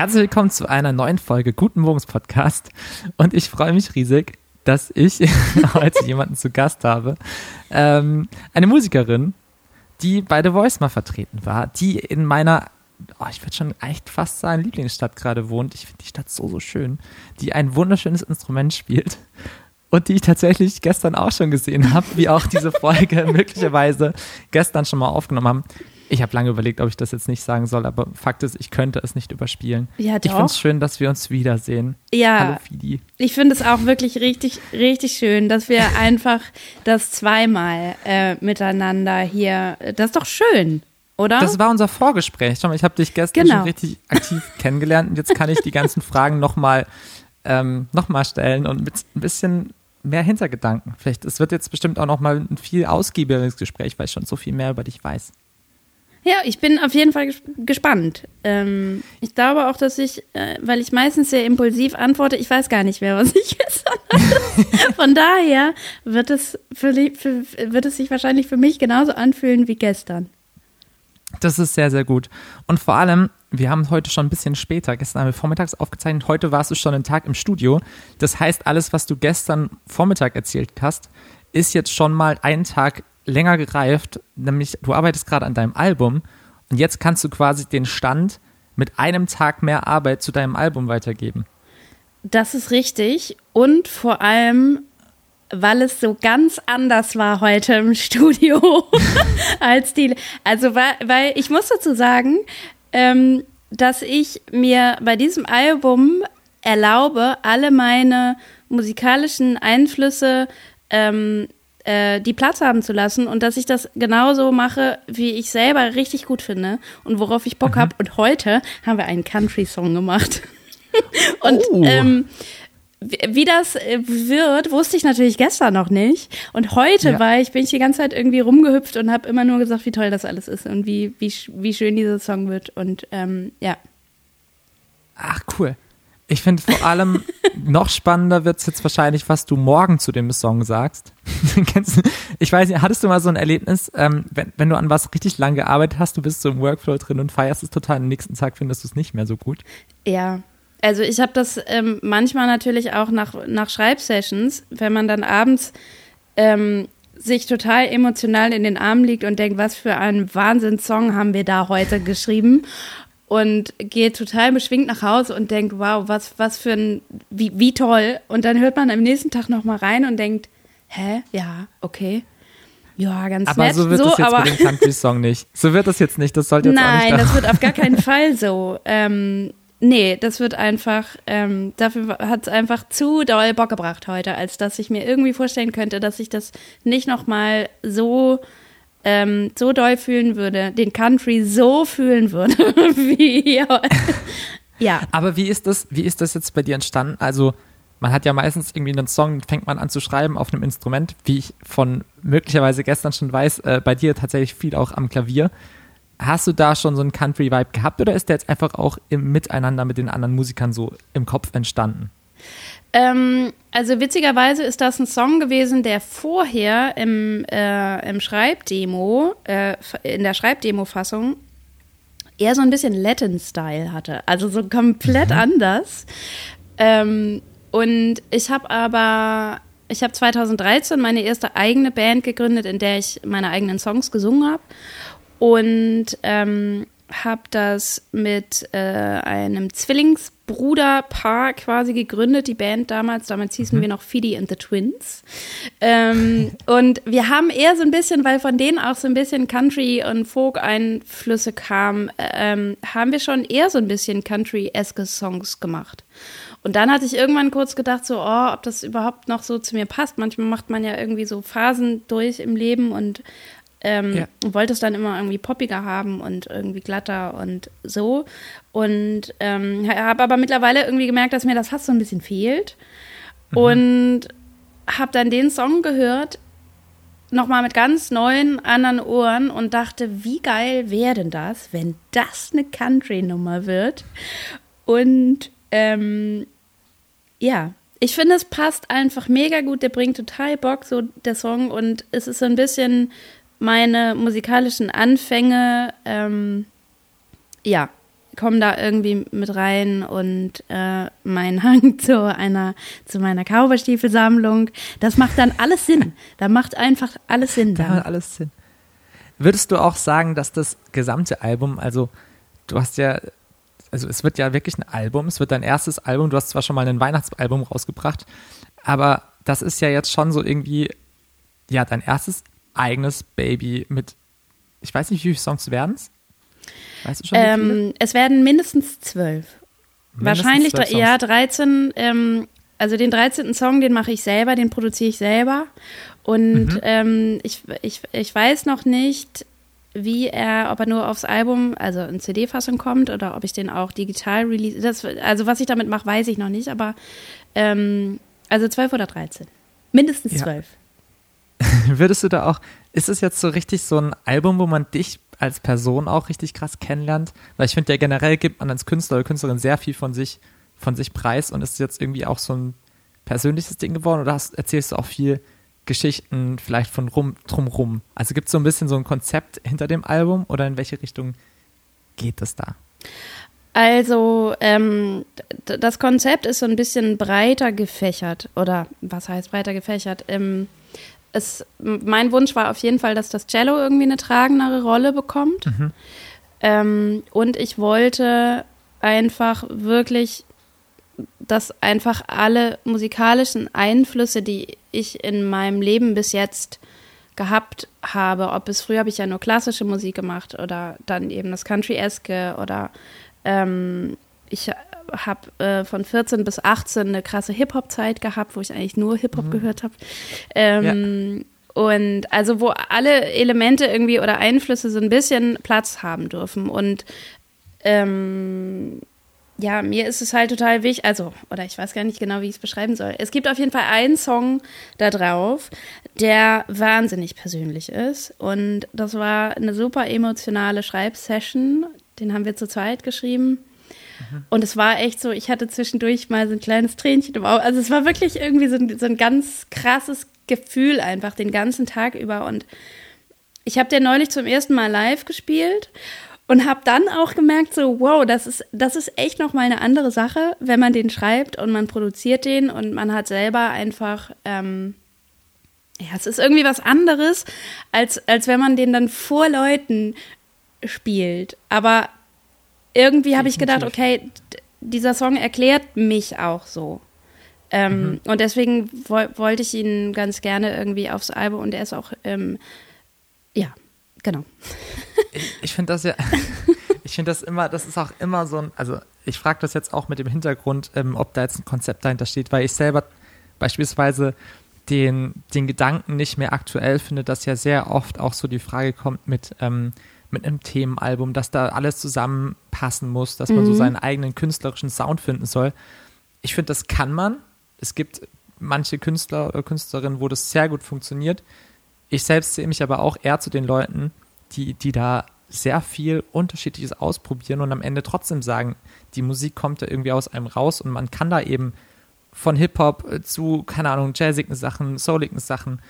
Herzlich willkommen zu einer neuen Folge Guten Morgens Podcast. Und ich freue mich riesig, dass ich heute jemanden zu Gast habe. Ähm, eine Musikerin, die bei The Voice mal vertreten war, die in meiner, oh, ich würde schon echt fast sagen, Lieblingsstadt gerade wohnt. Ich finde die Stadt so, so schön. Die ein wunderschönes Instrument spielt. Und die ich tatsächlich gestern auch schon gesehen habe, wie auch diese Folge möglicherweise gestern schon mal aufgenommen haben. Ich habe lange überlegt, ob ich das jetzt nicht sagen soll, aber Fakt ist, ich könnte es nicht überspielen. Ja, doch. Ich finde es schön, dass wir uns wiedersehen. Ja. Hallo Fidi. Ich finde es auch wirklich richtig, richtig schön, dass wir einfach das zweimal äh, miteinander hier. Das ist doch schön, oder? Das war unser Vorgespräch. Schau mal, ich habe dich gestern Genau. schon richtig aktiv kennengelernt und jetzt kann ich die ganzen Fragen nochmal ähm, noch mal stellen und mit ein bisschen mehr Hintergedanken. Vielleicht, es wird jetzt bestimmt auch nochmal ein viel ausgiebigeres Gespräch, weil ich schon so viel mehr über dich weiß. Ja, ich bin auf jeden Fall ges gespannt. Ähm, ich glaube auch, dass ich, äh, weil ich meistens sehr impulsiv antworte, ich weiß gar nicht mehr, was ich gestern. Von daher wird es, für, für, wird es sich wahrscheinlich für mich genauso anfühlen wie gestern. Das ist sehr, sehr gut. Und vor allem, wir haben heute schon ein bisschen später, gestern haben wir vormittags aufgezeichnet, heute warst du schon einen Tag im Studio. Das heißt, alles, was du gestern Vormittag erzählt hast, ist jetzt schon mal einen Tag länger gereift, nämlich du arbeitest gerade an deinem Album und jetzt kannst du quasi den Stand mit einem Tag mehr Arbeit zu deinem Album weitergeben. Das ist richtig. Und vor allem, weil es so ganz anders war heute im Studio als die. Also, weil, weil ich muss dazu sagen, ähm, dass ich mir bei diesem Album erlaube, alle meine musikalischen Einflüsse ähm, äh, die Platz haben zu lassen und dass ich das genauso mache, wie ich selber richtig gut finde und worauf ich Bock habe. Und heute haben wir einen Country-Song gemacht. und Oh. ähm, wie das äh, wird, wusste ich natürlich gestern noch nicht. Und heute Ja. war ich, bin ich die ganze Zeit irgendwie rumgehüpft und habe immer nur gesagt, wie toll das alles ist und wie, wie, wie schön dieser Song wird. Und ähm, ja. Ach, cool. Ich finde vor allem noch spannender wird es jetzt wahrscheinlich, was du morgen zu dem Song sagst. Ich weiß nicht, hattest du mal so ein Erlebnis, ähm, wenn, wenn du an was richtig lang gearbeitet hast, du bist so im Workflow drin und feierst es total, am nächsten Tag findest du es nicht mehr so gut. Ja, also ich habe das ähm, manchmal natürlich auch nach, nach Schreibsessions, wenn man dann abends ähm, sich total emotional in den Armen liegt und denkt, was für einen Wahnsinnssong haben wir da heute geschrieben und geht total beschwingt nach Hause und denkt, wow, was, was für ein, wie, wie toll. Und dann hört man am nächsten Tag nochmal rein und denkt, hä, ja, okay. Ja, ganz Aber nett. so wird es jetzt aber bei dem Country-Song nicht. So wird das jetzt nicht, das sollte jetzt auch Nein, nicht das wird auf gar keinen Fall so. Ähm, nee, das wird einfach, ähm, dafür hat es einfach zu doll Bock gebracht heute, als dass ich mir irgendwie vorstellen könnte, dass ich das nicht nochmal so, ähm, so doll fühlen würde, den Country so fühlen würde, wie hier. Ja. Aber wie ist das, wie ist das jetzt bei dir entstanden? Also, man hat ja meistens irgendwie einen Song, fängt man an zu schreiben auf einem Instrument, wie ich von möglicherweise gestern schon weiß, äh, bei dir tatsächlich viel auch am Klavier. Hast du da schon so einen Country-Vibe gehabt oder ist der jetzt einfach auch im Miteinander mit den anderen Musikern so im Kopf entstanden? Ähm, also witzigerweise ist das ein Song gewesen, der vorher im, äh, im Schreibdemo, äh, in der Schreibdemo-Fassung eher so ein bisschen Latin-Style hatte. Also so komplett anders. Ähm, und ich habe aber, ich habe 2013 meine erste eigene Band gegründet, in der ich meine eigenen Songs gesungen habe. Und ähm, habe das mit äh, einem Zwillingsbruderpaar quasi gegründet, die Band damals. Damals hießen wir noch Fidi and the Twins. Ähm, und wir haben eher so ein bisschen, weil von denen auch so ein bisschen Country- und Folk-Einflüsse kamen, ähm, haben wir schon eher so ein bisschen Country-eske Songs gemacht. Und dann hatte ich irgendwann kurz gedacht, so, oh, ob das überhaupt noch so zu mir passt. Manchmal macht man ja irgendwie so Phasen durch im Leben und ähm, Ja. wollte es dann immer irgendwie poppiger haben und irgendwie glatter und so. Und ähm, habe aber mittlerweile irgendwie gemerkt, dass mir das fast so ein bisschen fehlt. Und habe dann den Song gehört, nochmal mit ganz neuen anderen Ohren und dachte, wie geil wäre denn das, wenn das eine Country-Nummer wird? Und ähm, ja, ich finde, es passt einfach mega gut. Der bringt total Bock, so der Song. Und es ist so ein bisschen meine musikalischen Anfänge. Ähm, ja, kommen da irgendwie mit rein und äh, mein Hang zu einer, zu meiner Cowboystiefelsammlung. Das macht dann alles Sinn. Da macht einfach alles Sinn. Da macht alles Sinn. Würdest du auch sagen, dass das gesamte Album, also du hast ja, also es wird ja wirklich ein Album, es wird dein erstes Album, du hast zwar schon mal ein Weihnachtsalbum rausgebracht, aber das ist ja jetzt schon so irgendwie, ja, dein erstes eigenes Baby mit, ich weiß nicht, wie viele Songs werden es? Weißt du schon? Ähm, es werden mindestens zwölf. Wahrscheinlich, zwölf ja, Songs. 13. Ähm, also den 13. Song, den mache ich selber, den produziere ich selber. Und Mhm. ähm, ich, ich, ich weiß noch nicht, wie er, ob er nur aufs Album, also in CD-Fassung kommt oder ob ich den auch digital release. Das, also was ich damit mache, weiß ich noch nicht, aber ähm, also 12 oder 13. Mindestens Ja. 12. Würdest du da auch, ist es jetzt so richtig so ein Album, wo man dich als Person auch richtig krass kennenlernt? Weil ich finde ja generell gibt man als Künstler oder Künstlerin sehr viel von sich, von sich preis und ist jetzt irgendwie auch so ein persönliches Ding geworden oder hast, erzählst du auch viel Geschichten vielleicht von rum, drumrum? Also gibt es so ein bisschen so ein Konzept hinter dem Album oder in welche Richtung geht es da? Also, ähm, das Konzept ist so ein bisschen breiter gefächert. Oder was heißt breiter gefächert? Ähm, es, mein Wunsch war auf jeden Fall, dass das Cello irgendwie eine tragendere Rolle bekommt. Ähm, und ich wollte einfach wirklich, dass einfach alle musikalischen Einflüsse, die ich in meinem Leben bis jetzt gehabt habe, ob es früher habe ich ja nur klassische Musik gemacht oder dann eben das Country-eske oder ähm, ich habe äh, von 14 bis 18 eine krasse Hip-Hop-Zeit gehabt, wo ich eigentlich nur Hip-Hop gehört habe. Ähm, Und also wo alle Elemente irgendwie oder Einflüsse so ein bisschen Platz haben dürfen. Und ähm, ja, mir ist es halt total wichtig, also, oder ich weiß gar nicht genau, wie ich es beschreiben soll. Es gibt auf jeden Fall einen Song da drauf, der wahnsinnig persönlich ist. Und das war eine super emotionale Schreibsession. Den haben wir zu zweit geschrieben. Und es war echt so, ich hatte zwischendurch mal so ein kleines Tränchen im Auge. Also es war wirklich irgendwie so ein, so ein ganz krasses Gefühl einfach den ganzen Tag über. Und ich habe den neulich zum ersten Mal live gespielt und habe dann auch gemerkt, so wow, das ist das ist echt noch mal eine andere Sache, wenn man den schreibt und man produziert den und man hat selber einfach ähm, ja, es ist irgendwie was anderes, als als wenn man den dann vor Leuten spielt. Aber irgendwie habe ich gedacht, okay, dieser Song erklärt mich auch so. Ähm, Und deswegen woll, wollte ich ihn ganz gerne irgendwie aufs Album und er ist auch, ähm, ja, genau. Ich, ich finde das ja, ich finde das immer, das ist auch immer so ein, also ich frage das jetzt auch mit dem Hintergrund, ähm, ob da jetzt ein Konzept dahinter steht, weil ich selber beispielsweise den, den Gedanken nicht mehr aktuell finde, dass ja sehr oft auch so die Frage kommt mit, ähm, mit einem Themenalbum, dass da alles zusammenpassen muss, dass man so seinen eigenen künstlerischen Sound finden soll. Ich finde, das kann man. Es gibt manche Künstler oder Künstlerinnen, wo das sehr gut funktioniert. Ich selbst sehe mich aber auch eher zu den Leuten, die, die da sehr viel Unterschiedliches ausprobieren und am Ende trotzdem sagen, die Musik kommt da irgendwie aus einem raus und man kann da eben von Hip-Hop zu, keine Ahnung, jazzigen Sachen, souligen Sachen,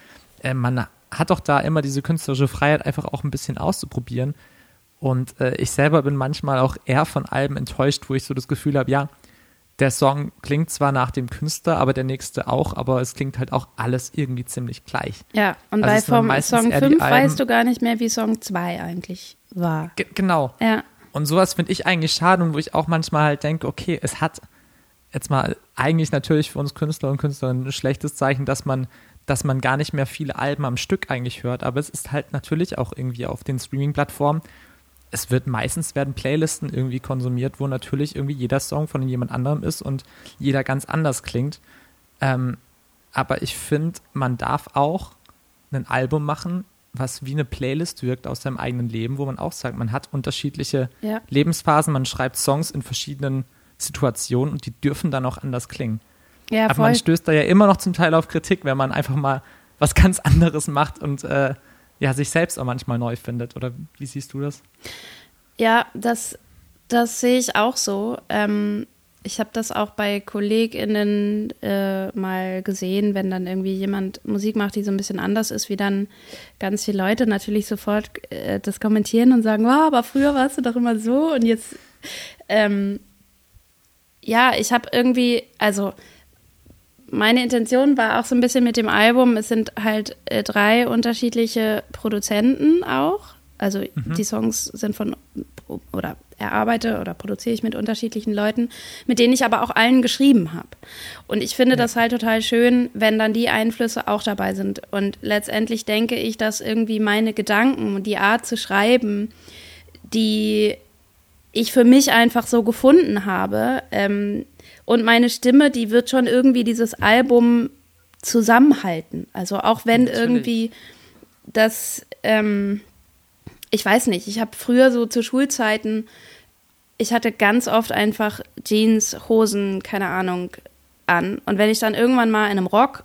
äh, man hat doch da immer diese künstlerische Freiheit, einfach auch ein bisschen auszuprobieren. Und äh, ich selber bin manchmal auch eher von Alben enttäuscht, wo ich so das Gefühl habe, ja, der Song klingt zwar nach dem Künstler, aber der nächste auch, aber es klingt halt auch alles irgendwie ziemlich gleich. Ja, und Also bei Song eher die 5 Alben- weißt du gar nicht mehr, wie Song 2 eigentlich war. Ge genau. Ja, Und sowas finde ich eigentlich schade und wo ich auch manchmal halt denke, okay, es hat jetzt mal eigentlich natürlich für uns Künstler und Künstlerinnen ein schlechtes Zeichen, dass man, dass man gar nicht mehr viele Alben am Stück eigentlich hört, aber es ist halt natürlich auch irgendwie auf den Streaming-Plattformen. Es wird meistens werden Playlisten irgendwie konsumiert, wo natürlich irgendwie jeder Song von jemand anderem ist und jeder ganz anders klingt. Ähm, aber ich finde, man darf auch ein Album machen, was wie eine Playlist wirkt aus seinem eigenen Leben, wo man auch sagt, man hat unterschiedliche ja. Lebensphasen, man schreibt Songs in verschiedenen Situationen und die dürfen dann auch anders klingen. Ja, Aber voll. man stößt da ja immer noch zum Teil auf Kritik, wenn man einfach mal was ganz anderes macht und äh, ja, sich selbst auch manchmal neu findet. Oder wie siehst du das? Ja, das, das sehe ich auch so. Ähm, ich habe das auch bei KollegInnen äh, mal gesehen, wenn dann irgendwie jemand Musik macht, die so ein bisschen anders ist, wie dann ganz viele Leute natürlich sofort äh, das kommentieren und sagen, wow, aber früher warst du doch immer so und jetzt ähm, ja, ich habe irgendwie, also meine Intention war auch so ein bisschen mit dem Album, es sind halt äh, drei unterschiedliche Produzenten auch. Also mhm. die Songs sind von oder erarbeite oder produziere ich mit unterschiedlichen Leuten, mit denen ich aber auch allen geschrieben habe. Und ich finde ja. das halt total schön, wenn dann die Einflüsse auch dabei sind. Und letztendlich denke ich, dass irgendwie meine Gedanken und die Art zu schreiben, die ich für mich einfach so gefunden habe, ähm, und meine Stimme, die wird schon irgendwie dieses Album zusammenhalten. Also auch wenn Natürlich. irgendwie das, ähm, ich weiß nicht, ich habe früher so zu Schulzeiten, ich hatte ganz oft einfach Jeans, Hosen, keine Ahnung, an. Und wenn ich dann irgendwann mal in einem Rock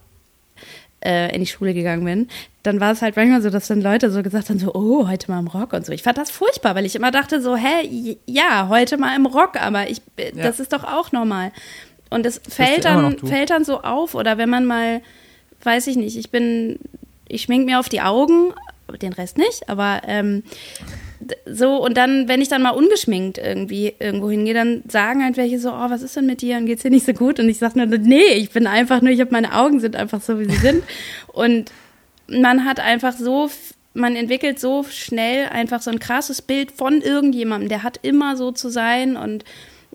äh, in die Schule gegangen bin, dann war es halt manchmal so, dass dann Leute so gesagt haben, so, oh, heute mal im Rock und so. Ich fand das furchtbar, weil ich immer dachte so, hä, ja, heute mal im Rock, aber ich, äh, ja. das ist doch auch normal. Und es fällt dann, fällt dann so auf, oder wenn man mal, weiß ich nicht, ich bin, ich schmink mir auf die Augen, den Rest nicht, aber ähm, so, und dann, wenn ich dann mal ungeschminkt irgendwie irgendwo hingehe, dann sagen halt welche so, oh, was ist denn mit dir? Und geht's dir nicht so gut? Und ich sage nur, nee, ich bin einfach nur, ich habe meine Augen sind einfach so, wie sie sind. Und man hat einfach so, man entwickelt so schnell einfach so ein krasses Bild von irgendjemandem, der hat immer so zu sein und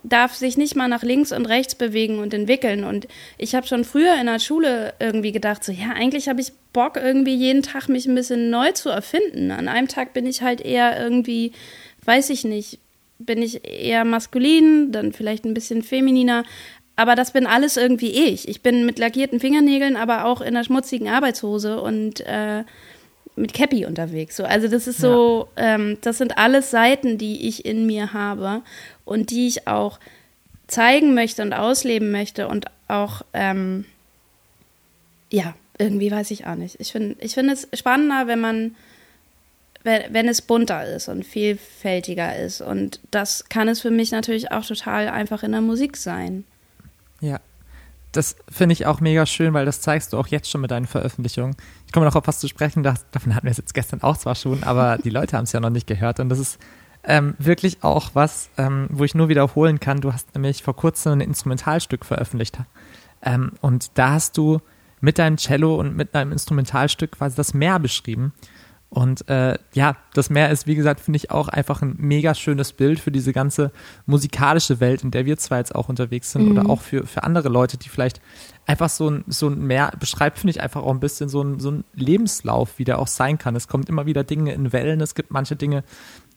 darf sich nicht mal nach links und rechts bewegen und entwickeln. Und ich habe schon früher in der Schule irgendwie gedacht, so ja, eigentlich habe ich Bock, irgendwie jeden Tag mich ein bisschen neu zu erfinden. An einem Tag bin ich halt eher irgendwie, weiß ich nicht, bin ich eher maskulin, dann vielleicht ein bisschen femininer. Aber das bin alles irgendwie ich. Ich bin mit lackierten Fingernägeln, aber auch in einer schmutzigen Arbeitshose und äh, mit Cappy unterwegs. So, also das ist so, ja. ähm, das sind alles Seiten, die ich in mir habe und die ich auch zeigen möchte und ausleben möchte und auch, ähm, ja, irgendwie weiß ich auch nicht. Ich finde ich find es spannender, wenn man, wenn, wenn es bunter ist und vielfältiger ist. Und das kann es für mich natürlich auch total einfach in der Musik sein. Ja, das finde ich auch mega schön, weil das zeigst du auch jetzt schon mit deinen Veröffentlichungen. Ich komme noch auf was zu sprechen, davon hatten wir es jetzt gestern auch zwar schon, aber die Leute haben es ja noch nicht gehört und das ist ähm, wirklich auch was, ähm, wo ich nur wiederholen kann. Du hast nämlich vor kurzem ein Instrumentalstück veröffentlicht. Ähm, und da hast du mit deinem Cello und mit deinem Instrumentalstück quasi das Meer beschrieben. Und äh, ja, das Meer ist, wie gesagt, finde ich auch einfach ein mega schönes Bild für diese ganze musikalische Welt, in der wir zwar jetzt auch unterwegs sind, mhm. oder auch für, für andere Leute, die vielleicht einfach so ein, so ein Meer beschreibt, finde ich einfach auch ein bisschen so ein, so ein Lebenslauf, wie der auch sein kann. Es kommt immer wieder Dinge in Wellen, es gibt manche Dinge,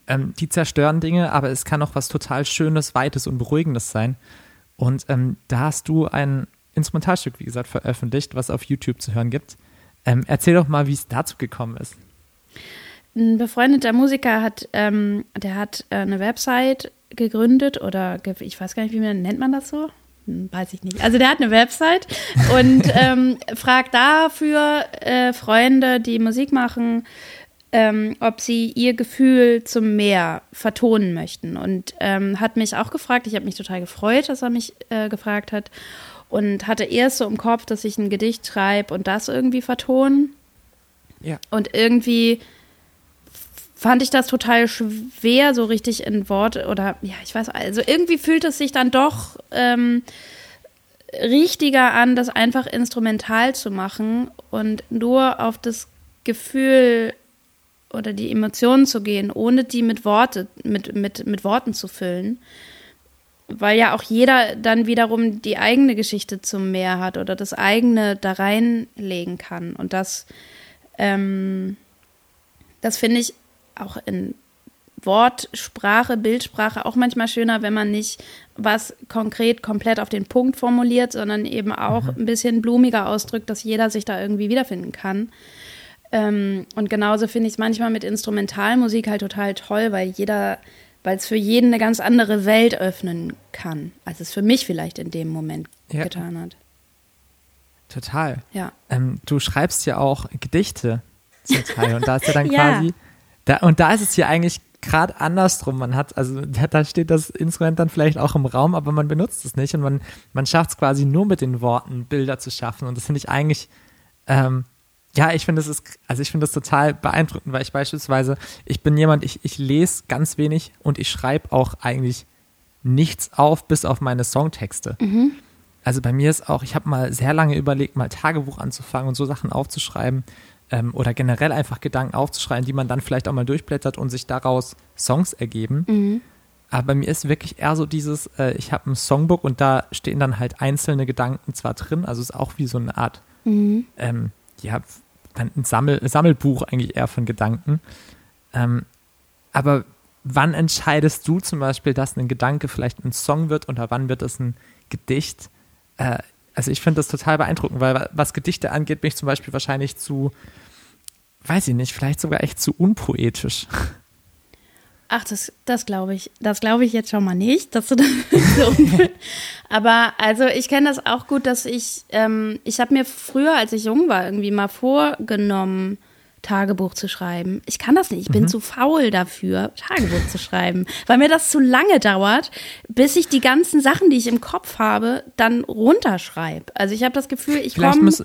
ähm, die zerstören Dinge, aber es kann auch was total Schönes, Weites und Beruhigendes sein. Und ähm, da hast du ein Instrumentalstück, wie gesagt, veröffentlicht, was auf YouTube zu hören gibt. Ähm, erzähl doch mal, wie es dazu gekommen ist. Ein befreundeter Musiker hat, ähm, der hat äh, eine Website gegründet oder ich weiß gar nicht, wie man nennt man das so? Hm, weiß ich nicht. Also der hat eine Website und ähm, fragt dafür äh, Freunde, die Musik machen, ähm, ob sie ihr Gefühl zum Meer vertonen möchten. Und ähm, hat mich auch gefragt, ich habe mich total gefreut, dass er mich äh, gefragt hat. Und hatte erst so im Kopf, dass ich ein Gedicht schreibe und das irgendwie vertonen. Ja. Und irgendwie fand ich das total schwer, so richtig in Worte oder ja, ich weiß, also irgendwie fühlt es sich dann doch ähm, richtiger an, das einfach instrumental zu machen und nur auf das Gefühl oder die Emotionen zu gehen, ohne die mit Worte, mit, mit, mit Worten zu füllen. Weil ja auch jeder dann wiederum die eigene Geschichte zum Meer hat oder das eigene da reinlegen kann. Und das, ähm, das finde ich auch in Wortsprache, Bildsprache auch manchmal schöner, wenn man nicht was konkret komplett auf den Punkt formuliert, sondern eben auch mhm. ein bisschen blumiger ausdrückt, dass jeder sich da irgendwie wiederfinden kann. Ähm, und genauso finde ich es manchmal mit Instrumentalmusik halt total toll, weil jeder, weil es für jeden eine ganz andere Welt öffnen kann, als es für mich vielleicht in dem Moment ja. getan hat. Total. Ja. Ähm, du schreibst ja auch Gedichte zum Teil und da ist ja dann ja. quasi, da, und da ist es ja eigentlich gerade andersrum. Man hat, also da steht das Instrument dann vielleicht auch im Raum, aber man benutzt es nicht und man, man schafft es quasi nur mit den Worten, Bilder zu schaffen. Und das finde ich eigentlich ähm, ja, ich finde das ist, also ich finde das total beeindruckend, weil ich beispielsweise, ich bin jemand, ich, ich lese ganz wenig und ich schreibe auch eigentlich nichts auf, bis auf meine Songtexte. Mhm. Also bei mir ist auch, ich habe mal sehr lange überlegt, mal Tagebuch anzufangen und so Sachen aufzuschreiben ähm, oder generell einfach Gedanken aufzuschreiben, die man dann vielleicht auch mal durchblättert und sich daraus Songs ergeben. Mhm. Aber bei mir ist wirklich eher so dieses, äh, ich habe ein Songbook und da stehen dann halt einzelne Gedanken zwar drin, also ist auch wie so eine Art, Mhm. ähm, ja, ein Sammel, Sammelbuch eigentlich eher von Gedanken. Ähm, aber wann entscheidest du zum Beispiel, dass ein Gedanke vielleicht ein Song wird oder wann wird es ein Gedicht? Äh, also ich finde das total beeindruckend, weil wa- was Gedichte angeht, bin ich zum Beispiel wahrscheinlich zu, weiß ich nicht, vielleicht sogar echt zu unpoetisch. Ach, das, das glaube ich. Das glaube ich jetzt schon mal nicht, dass du das so Aber also ich kenne das auch gut, dass ich, ähm, ich habe mir früher, als ich jung war, irgendwie mal vorgenommen, Tagebuch zu schreiben. Ich kann das nicht. Ich bin zu faul dafür, Tagebuch zu schreiben, weil mir das zu lange dauert, bis ich die ganzen Sachen, die ich im Kopf habe, dann runterschreibe. Also ich habe das Gefühl, ich komme. muss,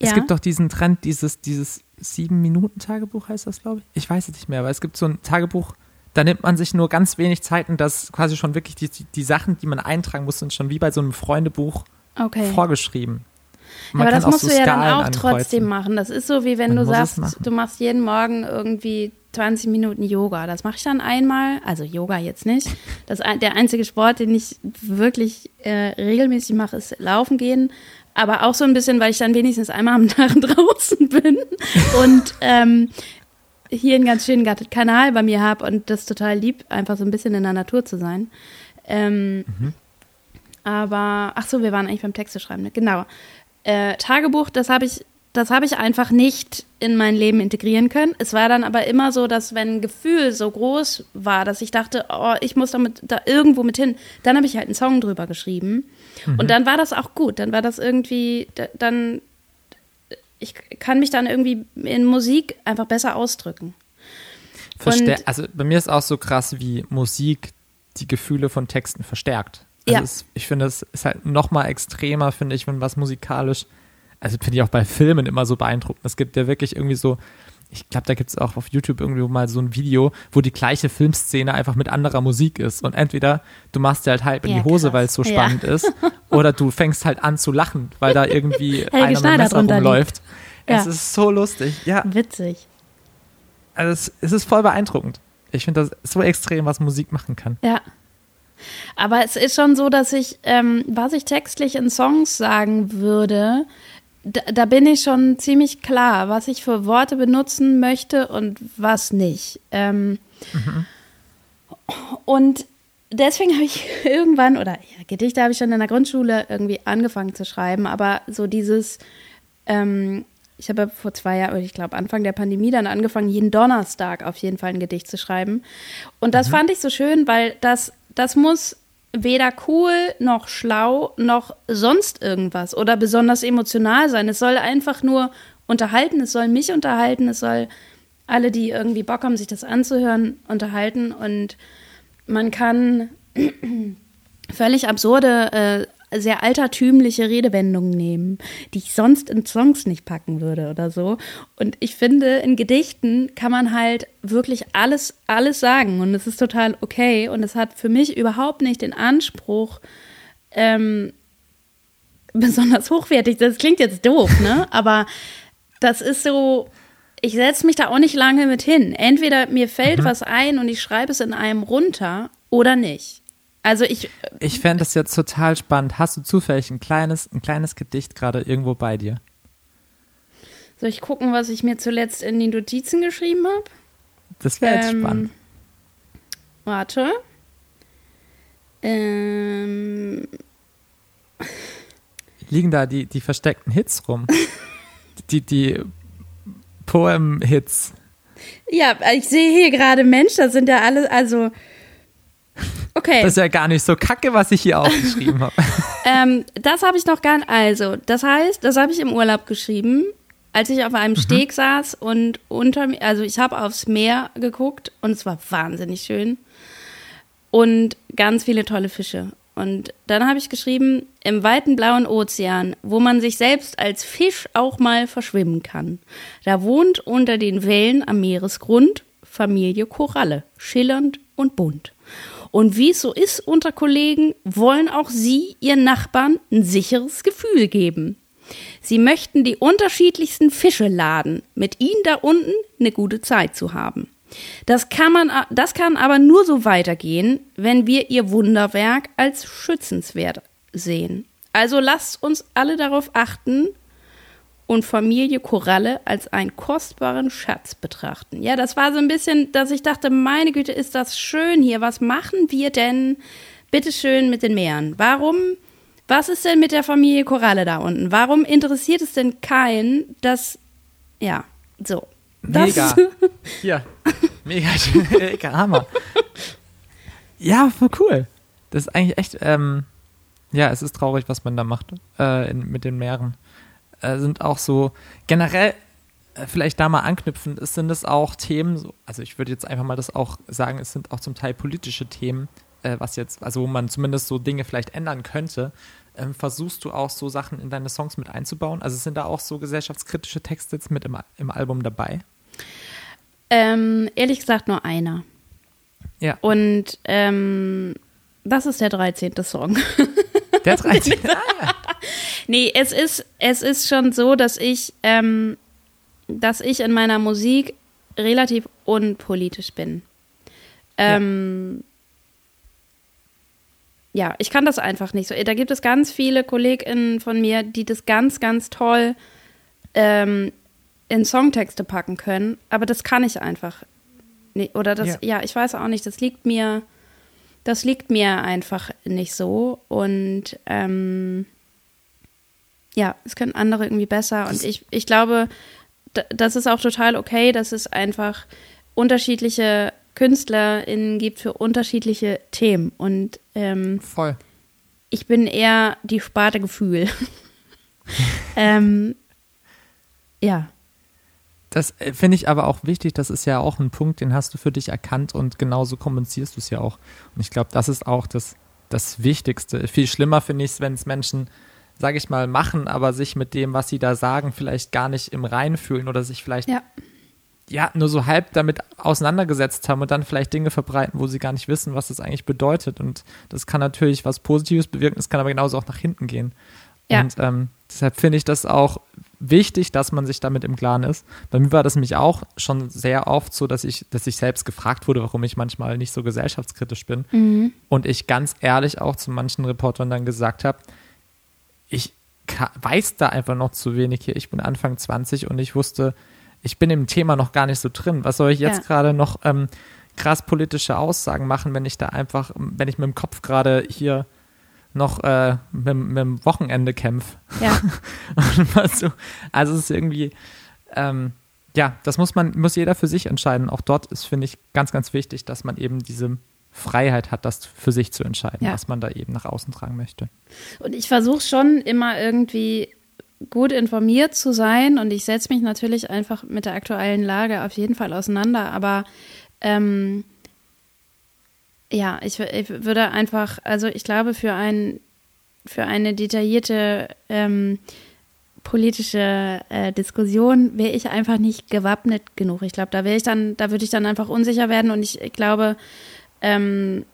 es Ja. gibt doch diesen Trend, dieses, dieses Sieben-Minuten-Tagebuch heißt das, glaube ich. Ich weiß es nicht mehr, aber es gibt so ein Tagebuch, da nimmt man sich nur ganz wenig Zeit und das quasi schon wirklich die, die, die Sachen, die man eintragen muss, sind schon wie bei so einem Freundebuch Okay. vorgeschrieben. Man aber das musst so du ja dann auch ankreuzen. trotzdem machen. Das ist so, wie wenn Man du sagst, du machst jeden Morgen irgendwie 20 Minuten Yoga. Das mache ich dann einmal. Also Yoga jetzt nicht. Das, der einzige Sport, den ich wirklich äh, regelmäßig mache, ist Laufen gehen. Aber auch so ein bisschen, weil ich dann wenigstens einmal am Tag draußen bin und ähm, hier einen ganz schönen Kanal bei mir habe und das total lieb, einfach so ein bisschen in der Natur zu sein. Ähm, Aber, ach so, wir waren eigentlich beim Texte schreiben, ne? genau. Äh, Tagebuch, das habe ich, das habe ich einfach nicht in mein Leben integrieren können. Es war dann aber immer so, dass wenn ein Gefühl so groß war, dass ich dachte, oh, ich muss damit da irgendwo mit hin, dann habe ich halt einen Song drüber geschrieben. Und dann war das auch gut. Dann war das irgendwie, da- dann, ich kann mich dann irgendwie in Musik einfach besser ausdrücken. Verstär Und- also bei mir ist auch so krass, wie Musik die Gefühle von Texten verstärkt. Also Ja. es, ich finde, es ist halt noch mal extremer, finde ich, wenn was musikalisch, also finde ich auch bei Filmen immer so beeindruckend. Es gibt ja wirklich irgendwie so, ich glaube, da gibt es auch auf YouTube irgendwie mal so ein Video, wo die gleiche Filmszene einfach mit anderer Musik ist. Und entweder du machst dir halt halb in Ja, die Hose, krass. weil es so Ja. spannend ist, oder du fängst halt an zu lachen, weil da irgendwie einer mit Messer rumläuft. Es Ja. ist so lustig. Ja, Witzig. also es, es ist voll beeindruckend. Ich finde das so extrem, was Musik machen kann. Ja. Aber es ist schon so, dass ich, ähm, was ich textlich in Songs sagen würde, da, da bin ich schon ziemlich klar, was ich für Worte benutzen möchte und was nicht. Ähm, Und deswegen habe ich irgendwann, oder ja, Gedichte habe ich schon in der Grundschule irgendwie angefangen zu schreiben, aber so dieses, ähm, ich habe vor zwei Jahren, oder ich glaube Anfang der Pandemie dann angefangen, jeden Donnerstag auf jeden Fall ein Gedicht zu schreiben. Und das fand ich so schön, weil das, das muss weder cool noch schlau noch sonst irgendwas oder besonders emotional sein. Es soll einfach nur unterhalten, es soll mich unterhalten, es soll alle, die irgendwie Bock haben, sich das anzuhören, unterhalten. Und man kann völlig absurde, äh, sehr altertümliche Redewendungen nehmen, die ich sonst in Songs nicht packen würde oder so. Und ich finde, in Gedichten kann man halt wirklich alles, alles sagen und es ist total okay und es hat für mich überhaupt nicht den Anspruch, ähm, besonders hochwertig. Das klingt jetzt doof, ne? Aber das ist so, ich setze mich da auch nicht lange mit hin. Entweder mir fällt was ein und ich schreibe es in einem runter oder nicht. Also ich, Ich fände das jetzt total spannend. Hast du zufällig ein kleines, ein kleines Gedicht gerade irgendwo bei dir? soll ich gucken, was ich mir zuletzt in die Notizen geschrieben habe? Das wäre jetzt Ähm, spannend. Warte. Ähm, Liegen da die, die versteckten Hits rum? die, die Poem-Hits. ja, ich sehe hier gerade Mensch, das sind ja alle, also. Okay. Das ist ja gar nicht so kacke, was ich hier aufgeschrieben habe. Ähm, das habe ich noch gar nicht. Also, das heißt, das habe ich im Urlaub geschrieben, als ich auf einem Steg saß und unter mir, also ich habe aufs Meer geguckt und es war wahnsinnig schön und ganz viele tolle Fische. Und dann habe ich geschrieben, im weiten blauen Ozean, wo man sich selbst als Fisch auch mal verschwimmen kann. Da wohnt unter den Wellen am Meeresgrund Familie Koralle, schillernd und bunt. Und wie es so ist unter Kollegen, wollen auch sie ihren Nachbarn ein sicheres Gefühl geben. Sie möchten die unterschiedlichsten Fische laden, mit ihnen da unten eine gute Zeit zu haben. Das kann man, das kann aber nur so weitergehen, wenn wir ihr Wunderwerk als schützenswert sehen. Also lasst uns alle darauf achten und Familie Koralle als einen kostbaren Schatz betrachten. Ja, das war so ein bisschen, dass ich dachte, meine Güte, ist das schön hier. Was machen wir denn bitteschön mit den Meeren? Warum, was ist denn mit der Familie Koralle da unten? Warum interessiert es denn keinen, dass, ja, so. Mega. Hier. Mega. Mega Hammer. Ja, voll cool. Das ist eigentlich echt, ähm, ja, es ist traurig, was man da macht äh, in, mit den Meeren. Äh, sind auch so generell äh, vielleicht da mal anknüpfen, es sind es auch Themen, so, also ich würde jetzt einfach mal das auch sagen, es sind auch zum Teil politische Themen, äh, was jetzt, also wo man zumindest so Dinge vielleicht ändern könnte. Ähm, versuchst du auch so Sachen in deine Songs mit einzubauen? Also sind da auch so gesellschaftskritische Texte jetzt mit im, im Album dabei? Ähm, ehrlich gesagt nur einer. Ja. Und ähm, das ist der 13. Song. Der 13. ah, ja. Nee, es ist, es ist schon so, dass ich, ähm, dass ich in meiner Musik relativ unpolitisch bin. Ähm, ja. ja. ich kann das einfach nicht so. Da gibt es ganz viele KollegInnen von mir, die das ganz, ganz toll ähm, in Songtexte packen können, aber das kann ich einfach nicht. Oder das, ja. ja, ich weiß auch nicht, das liegt mir, das liegt mir einfach nicht so. Und ähm, ja, es können andere irgendwie besser. Und ich, ich glaube, das ist auch total okay, dass es einfach unterschiedliche KünstlerInnen gibt für unterschiedliche Themen. Und ähm, voll. Ich bin eher die Sparte Gefühl. ähm, ja. Das äh, finde ich aber auch wichtig. Das ist ja auch ein Punkt, den hast du für dich erkannt und genauso kommunizierst du es ja auch. Und ich glaube, das ist auch das, das Wichtigste. Viel schlimmer finde ich es, wenn es Menschen sage ich mal, machen, aber sich mit dem, was sie da sagen, vielleicht gar nicht im Rein fühlen oder sich vielleicht ja. ja nur so halb damit auseinandergesetzt haben und dann vielleicht Dinge verbreiten, wo sie gar nicht wissen, was das eigentlich bedeutet. Und das kann natürlich was Positives bewirken, es kann aber genauso auch nach hinten gehen. Ja. Und ähm, deshalb finde ich das auch wichtig, dass man sich damit im Klaren ist. Bei mir war das nämlich auch schon sehr oft so, dass ich, dass ich selbst gefragt wurde, warum ich manchmal nicht so gesellschaftskritisch bin. Mhm. Und ich ganz ehrlich auch zu manchen Reportern dann gesagt habe, ich weiß da einfach noch zu wenig hier. Ich bin Anfang 20 und ich wusste, ich bin im Thema noch gar nicht so drin. Was soll ich jetzt ja. gerade noch ähm, krass politische Aussagen machen, wenn ich da einfach, wenn ich mit dem Kopf gerade hier noch äh, mit, mit, dem Wochenende kämpfe. Ja. also, also es ist irgendwie, ähm, ja, das muss man, muss jeder für sich entscheiden. Auch dort ist, finde ich, ganz, ganz wichtig, dass man eben diese Freiheit hat, das für sich zu entscheiden, ja. was man da eben nach außen tragen möchte. Und ich versuche schon immer irgendwie gut informiert zu sein und ich setze mich natürlich einfach mit der aktuellen Lage auf jeden Fall auseinander, aber ähm, ja, ich, ich, würde einfach, also ich glaube, für ein für eine detaillierte ähm, politische äh, Diskussion wäre ich einfach nicht gewappnet genug. Ich glaube, da wäre ich dann, da würde ich dann einfach unsicher werden und ich, ich glaube, ähm,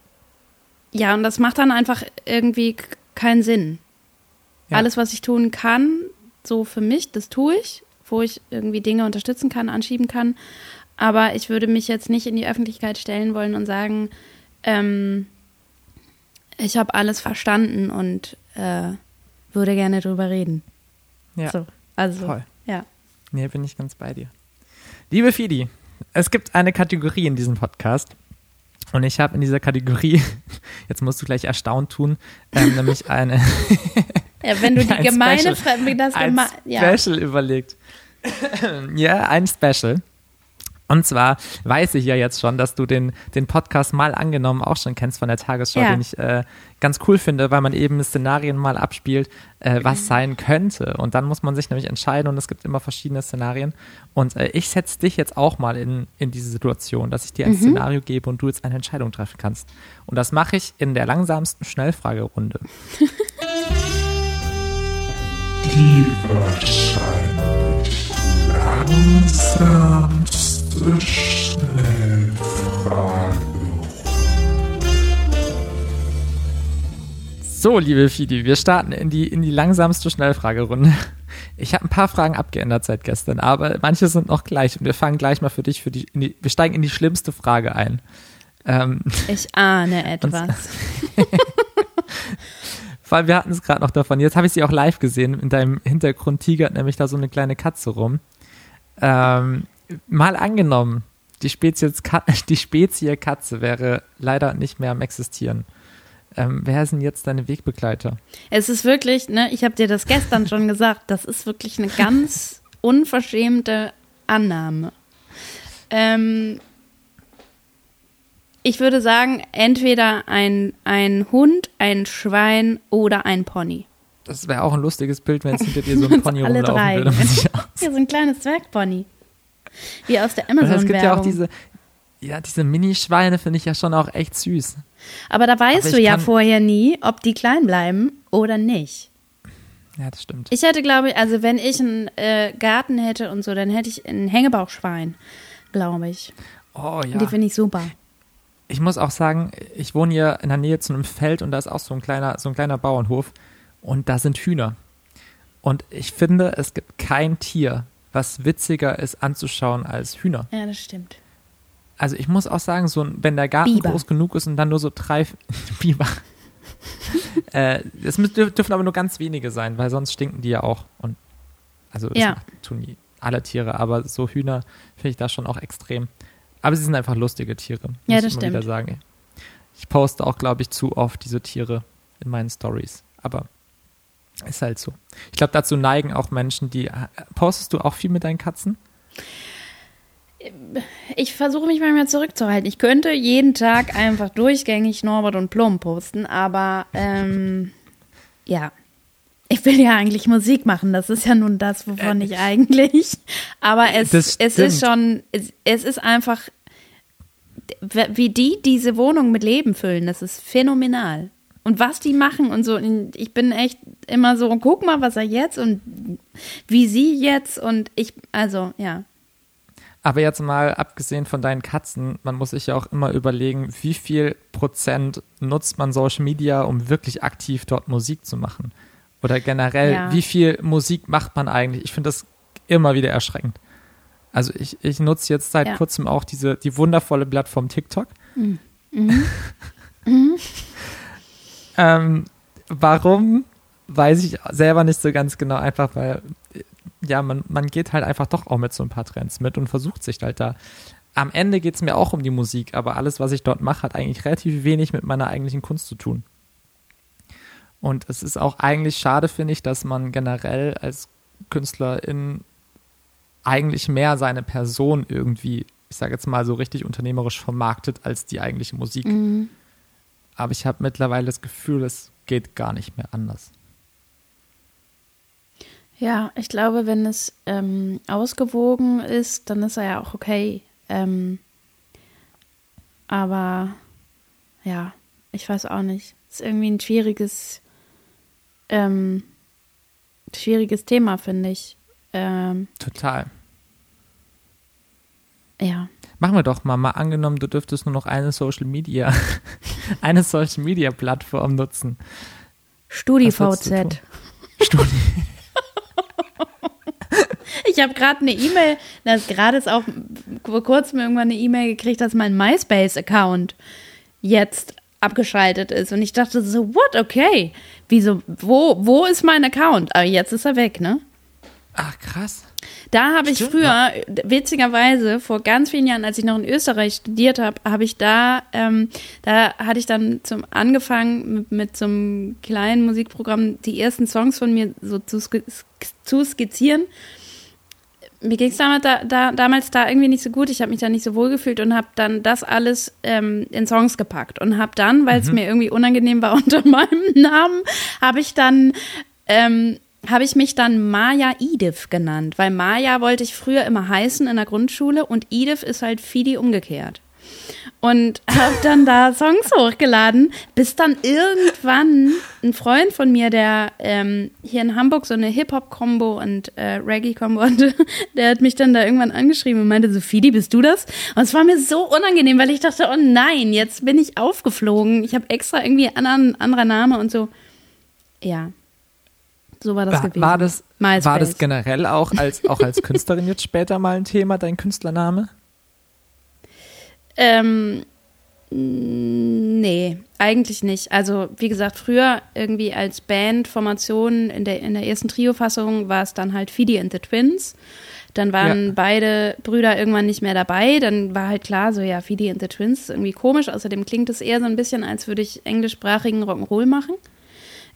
ja, und das macht dann einfach irgendwie keinen Sinn. Ja. Alles, was ich tun kann, so für mich, das tue ich, wo ich irgendwie Dinge unterstützen kann, anschieben kann. Aber ich würde mich jetzt nicht in die Öffentlichkeit stellen wollen und sagen, ähm, ich habe alles verstanden und äh, würde gerne drüber reden. Ja. So, also, Voll. ja. Nee, bin ich ganz bei dir. Liebe Fidi, es gibt eine Kategorie in diesem Podcast, und ich habe in dieser Kategorie, jetzt musst du gleich erstaunt tun, ähm, nämlich eine. ja, wenn du die gemeine Frage, das geme ja. Special überlegt. ja, ein Special. Und zwar weiß ich ja jetzt schon, dass du den, den Podcast mal angenommen auch schon kennst von der Tagesschau, ja. den ich äh, ganz cool finde, weil man eben Szenarien mal abspielt, äh, was mhm. sein könnte. Und dann muss man sich nämlich entscheiden und es gibt immer verschiedene Szenarien. Und äh, ich setze dich jetzt auch mal in, in diese Situation, dass ich dir ein mhm. Szenario gebe und du jetzt eine Entscheidung treffen kannst. Und das mache ich in der langsamsten Schnellfragerunde. Die wahrscheinlich langsamste. So, liebe Fidi, wir starten in die, in die langsamste Schnellfragerunde. Ich habe ein paar Fragen abgeändert seit gestern, aber manche sind noch gleich und wir fangen gleich mal für dich für die, die wir steigen in die schlimmste Frage ein. Ähm, ich ahne etwas. Weil wir hatten es gerade noch davon. Jetzt habe ich sie auch live gesehen. In deinem Hintergrund tigert nämlich da so eine kleine Katze rum. Ähm, mal angenommen, die Spezies, die Spezie Katze wäre leider nicht mehr am Existieren. Ähm, wer sind jetzt deine Wegbegleiter? Es ist wirklich, ne, ich habe dir das gestern schon gesagt, das ist wirklich eine ganz unverschämte Annahme. Ähm, ich würde sagen, entweder ein, ein Hund, ein Schwein oder ein Pony. Das wäre auch ein lustiges Bild, wenn es hinter dir so ein Pony rumlaufen drei. würde. Hier so ein kleines Zwergpony. Wie aus der Amazon-Werbung. Es gibt ja auch diese, ja, diese Minischweine finde ich ja schon auch echt süß. Aber da weißt Aber du ja vorher nie, ob die klein bleiben oder nicht. Ja, das stimmt. Ich hätte, glaube ich, also wenn ich einen äh, Garten hätte und so, dann hätte ich ein Hängebauchschwein, glaube ich. Oh ja. Die finde ich super. Ich muss auch sagen, ich wohne hier in der Nähe zu einem Feld und da ist auch so ein kleiner, so ein kleiner Bauernhof und da sind Hühner. Und ich finde, es gibt kein Tier, was witziger ist anzuschauen als Hühner. Ja, das stimmt. Also ich muss auch sagen, so wenn der Garten Biber. groß genug ist und dann nur so drei Biber. äh, es dürfen aber nur ganz wenige sein, weil sonst stinken die ja auch. Und also das ja. tun die alle Tiere, aber so Hühner finde ich da schon auch extrem. Aber sie sind einfach lustige Tiere. Muss ja, das ich stimmt. Wieder sagen. Ich poste auch, glaube ich, zu oft diese Tiere in meinen Stories. Aber ist halt so. Ich glaube, dazu neigen auch Menschen, die. Äh, postest du auch viel mit deinen Katzen? Ich versuche mich manchmal zurückzuhalten. Ich könnte jeden Tag einfach durchgängig Norbert und Plum posten, aber ähm, ja. Ich will ja eigentlich Musik machen, das ist ja nun das, wovon ich eigentlich. Aber es, es ist schon, es, es ist einfach, wie die diese Wohnung mit Leben füllen, das ist phänomenal und was die machen und so. Ich bin echt immer so, guck mal, was er jetzt und wie sie jetzt und ich, also ja. Aber jetzt mal abgesehen von deinen Katzen, man muss sich ja auch immer überlegen, wie viel Prozent nutzt man Social Media, um wirklich aktiv dort Musik zu machen? Oder generell, ja. wie viel Musik macht man eigentlich? Ich finde das immer wieder erschreckend. Also ich, ich nutze jetzt seit ja. kurzem auch diese, die wundervolle Plattform TikTok. Mhm. Mhm. mhm. Ähm, warum, weiß ich selber nicht so ganz genau, einfach weil, ja, man, man geht halt einfach doch auch mit so ein paar Trends mit und versucht sich halt da. Am Ende geht es mir auch um die Musik, aber alles, was ich dort mache, hat eigentlich relativ wenig mit meiner eigentlichen Kunst zu tun. Und es ist auch eigentlich schade, finde ich, dass man generell als Künstlerin eigentlich mehr seine Person irgendwie, ich sage jetzt mal so richtig unternehmerisch vermarktet als die eigentliche Musik. Mhm. Aber ich habe mittlerweile das Gefühl, es geht gar nicht mehr anders. Ja, ich glaube, wenn es ähm, ausgewogen ist, dann ist er ja auch okay. Ähm, aber ja, ich weiß auch nicht. Ist irgendwie ein schwieriges, ähm, schwieriges Thema, finde ich. Ähm, Total. Ja. Machen wir doch mal, mal angenommen, du dürftest nur noch eine Social Media, eine Social Media Plattform nutzen. StudiVZ. Studi. ich habe gerade eine E-Mail, das gerade ist auch vor kurzem irgendwann eine E-Mail gekriegt, dass mein MySpace-Account jetzt abgeschaltet ist. Und ich dachte so, what, okay. Wieso, wo, wo ist mein Account? Aber jetzt ist er weg, ne? Ach, krass. Da habe ich früher, witzigerweise, vor ganz vielen Jahren, als ich noch in Österreich studiert habe, habe ich da, ähm, da hatte ich dann zum angefangen mit, mit so einem kleinen Musikprogramm die ersten Songs von mir so zu, zu skizzieren. Mir ging es damals da, da, damals da irgendwie nicht so gut. Ich habe mich da nicht so wohl gefühlt und habe dann das alles ähm, in Songs gepackt und habe dann, weil es mhm. mir irgendwie unangenehm war unter meinem Namen, habe ich dann ähm, habe ich mich dann Maya Edith genannt, weil Maya wollte ich früher immer heißen in der Grundschule und Edith ist halt Fidi umgekehrt. Und habe dann da Songs hochgeladen, bis dann irgendwann ein Freund von mir, der ähm, hier in Hamburg so eine Hip-Hop-Kombo und äh, Reggae-Kombo hatte, der hat mich dann da irgendwann angeschrieben und meinte so, Fidi, bist du das? Und es war mir so unangenehm, weil ich dachte, oh nein, jetzt bin ich aufgeflogen. Ich habe extra irgendwie einen anderen, anderer Name und so. Ja. So war das War, gewesen. war, das, MySpace. war das generell auch als, auch als Künstlerin jetzt später mal ein Thema, dein Künstlername? Ähm, nee, eigentlich nicht. Also, wie gesagt, früher irgendwie als Bandformation in der, in der ersten Trio-Fassung war es dann halt Fidi and the Twins. Dann waren Ja. beide Brüder irgendwann nicht mehr dabei. Dann war halt klar, so ja, Fidi and the Twins ist irgendwie komisch. Außerdem klingt es eher so ein bisschen, als würde ich englischsprachigen Rock'n'Roll machen.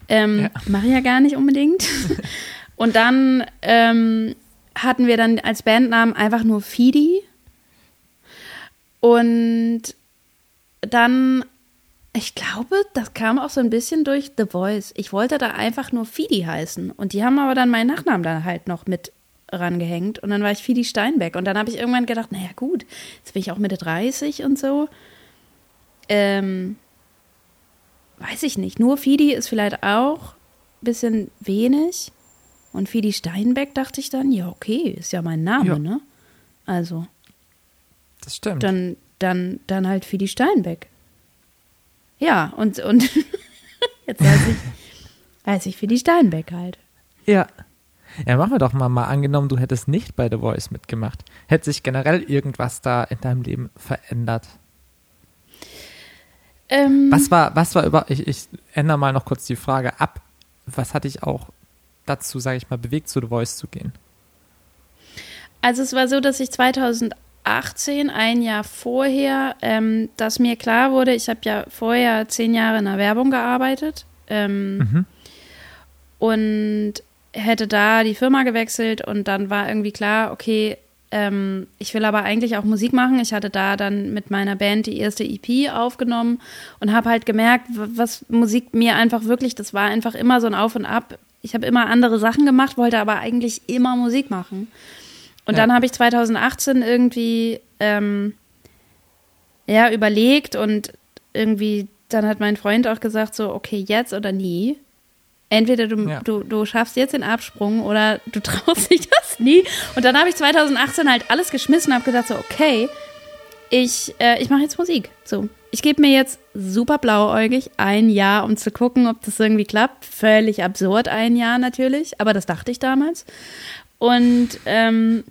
Ähm, Ja. Mache ich ja gar nicht unbedingt. Und dann ähm, hatten wir dann als Bandnamen einfach nur Fidi. Und dann, ich glaube, das kam auch so ein bisschen durch The Voice. Ich wollte da einfach nur Fidi heißen. Und die haben aber dann meinen Nachnamen dann halt noch mit rangehängt. Und dann war ich Fidi Steinbeck. Und dann habe ich irgendwann gedacht, naja gut, jetzt bin ich auch Mitte 30 und so. Ähm, weiß ich nicht. Nur Fidi ist vielleicht auch ein bisschen wenig. Und Fidi Steinbeck dachte ich dann, ja, okay, ist ja mein Name, Ja. ne? Also, Das stimmt. dann, dann, dann halt Fidi Steinbeck. Ja, und, und jetzt weiß ich, weiß ich Fidi Steinbeck halt. Ja. Ja, machen wir doch mal, mal angenommen, du hättest nicht bei The Voice mitgemacht. Hätte sich generell irgendwas da in deinem Leben verändert? Ähm, Was war, was war über, ich, ich ändere mal noch kurz die Frage ab. Was hat dich auch dazu, sage ich mal, bewegt, zu The Voice zu gehen? Also es war so, dass ich 2018, ein Jahr vorher, ähm, dass mir klar wurde, ich habe ja vorher zehn Jahre in der Werbung gearbeitet ähm, Mhm. und hätte da die Firma gewechselt und dann war irgendwie klar, okay, ähm, ich will aber eigentlich auch Musik machen. Ich hatte da dann mit meiner Band die erste EP aufgenommen und habe halt gemerkt, was Musik mir einfach wirklich, das war einfach immer so ein Auf und Ab. Ich habe immer andere Sachen gemacht, wollte aber eigentlich immer Musik machen. Und Ja. dann habe ich 2018 irgendwie ähm, ja überlegt und irgendwie dann hat mein Freund auch gesagt so okay jetzt oder nie. Entweder du, Ja. du, du schaffst jetzt den Absprung oder du traust dich das nie. Und dann habe ich 2018 halt alles geschmissen und habe gedacht so okay, ich, äh, ich mache jetzt Musik. So, ich gebe mir jetzt super blauäugig ein Jahr, um zu gucken, ob das irgendwie klappt. Völlig absurd ein Jahr natürlich, aber das dachte ich damals. Und ähm,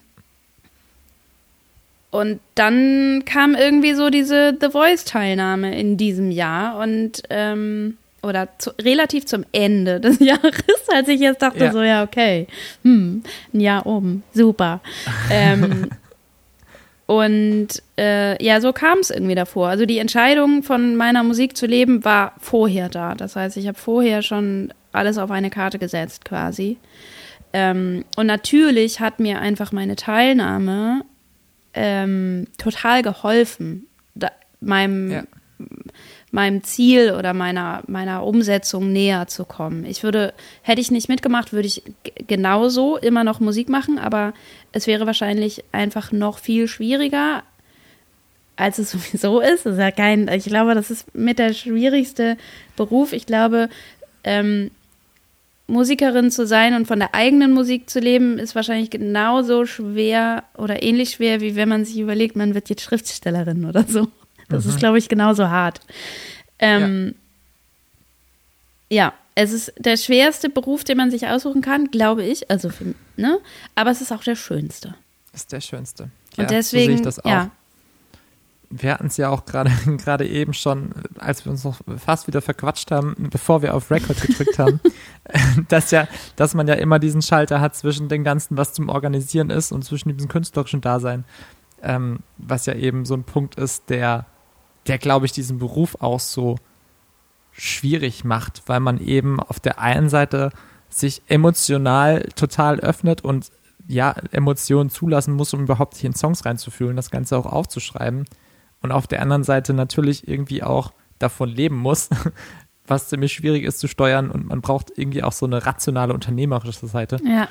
und dann kam irgendwie so diese The Voice-Teilnahme in diesem Jahr und ähm, oder zu, relativ zum Ende des Jahres, als ich jetzt dachte Ja. so, ja, okay, hm, ein Jahr oben, super. ähm, und äh, ja, so kam es irgendwie davor. Also die Entscheidung von meiner Musik zu leben war vorher da. Das heißt, ich habe vorher schon alles auf eine Karte gesetzt quasi. Ähm, und natürlich hat mir einfach meine Teilnahme ähm, total geholfen, da, meinem, Ja. Meinem Ziel oder meiner, meiner Umsetzung näher zu kommen. Ich würde, hätte ich nicht mitgemacht, würde ich genauso immer noch Musik machen, aber es wäre wahrscheinlich einfach noch viel schwieriger, als es sowieso ist. Das ist ja kein, ich glaube, das ist mit der schwierigste Beruf. Ich glaube, ähm, Musikerin zu sein und von der eigenen Musik zu leben, ist wahrscheinlich genauso schwer oder ähnlich schwer, wie wenn man sich überlegt, man wird jetzt Schriftstellerin oder so. Das ist, glaube ich, genauso hart. Ähm, ja. es ist der schwerste Beruf, den man sich aussuchen kann, glaube ich. Also, für, ne? Aber es ist auch der schönste. ist der schönste. Und ja, so sehe deswegen, ich das auch. ja, Wir hatten es ja auch gerade gerade eben schon, als wir uns noch fast wieder verquatscht haben, bevor wir auf Record gedrückt haben, dass ja, dass man ja immer diesen Schalter hat zwischen dem Ganzen, was zum Organisieren ist und zwischen diesem künstlerischen Dasein, ähm, was ja eben so ein Punkt ist, der, der glaube ich diesen Beruf auch so schwierig macht, weil man eben auf der einen Seite sich emotional total öffnet und ja, Emotionen zulassen muss, um überhaupt sich in Songs reinzufühlen, das Ganze auch aufzuschreiben. Und auf der anderen Seite natürlich irgendwie auch davon leben muss, was ziemlich schwierig ist zu steuern. Und man braucht irgendwie auch so eine rationale unternehmerische Seite, ja.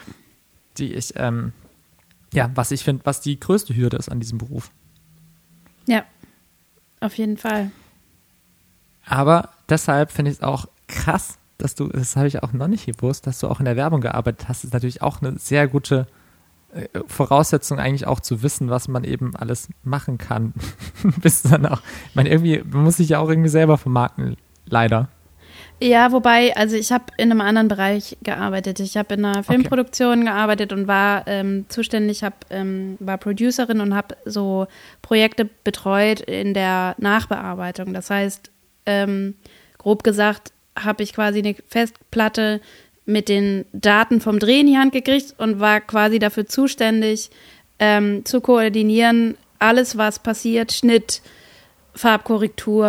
die ich, ähm, ja, was ich finde, was die größte Hürde ist an diesem Beruf. Ja, auf jeden Fall. Aber deshalb finde ich es auch krass, dass du, das habe ich auch noch nicht gewusst, dass du auch in der Werbung gearbeitet hast. Das ist natürlich auch eine sehr gute äh, Voraussetzung, eigentlich auch zu wissen, was man eben alles machen kann. Bis dann auch, ich meine, irgendwie man muss sich ja auch irgendwie selber vermarkten, leider. Ja, wobei, also ich habe in einem anderen Bereich gearbeitet. Ich habe in einer Filmproduktion gearbeitet und war ähm, zuständig, hab, ähm, war Producerin und habe so Projekte betreut in der Nachbearbeitung. Das heißt, ähm, grob gesagt, habe ich quasi eine Festplatte mit den Daten vom Dreh in die Hand gekriegt und war quasi dafür zuständig, ähm, zu koordinieren, alles, was passiert, Schnitt, Farbkorrektur,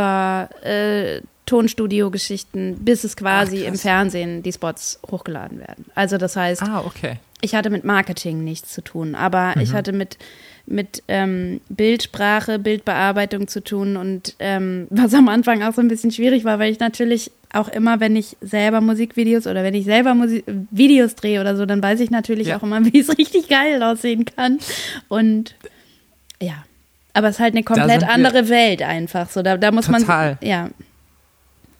äh, Tonstudio-Geschichten, bis es quasi Ach, im. Fernsehen die Spots hochgeladen werden. Also das heißt, Ah, okay. ich hatte mit Marketing nichts zu tun, aber Mhm. ich hatte mit, mit ähm, Bildsprache, Bildbearbeitung zu tun und ähm, was am Anfang auch so ein bisschen schwierig war, weil ich natürlich auch immer, wenn ich selber Musikvideos oder wenn ich selber Musi Videos drehe oder so, dann weiß ich natürlich Ja. auch immer, wie es richtig geil aussehen kann. Und ja, aber es ist halt eine komplett andere Welt einfach. So, da, da muss Total. man, ja,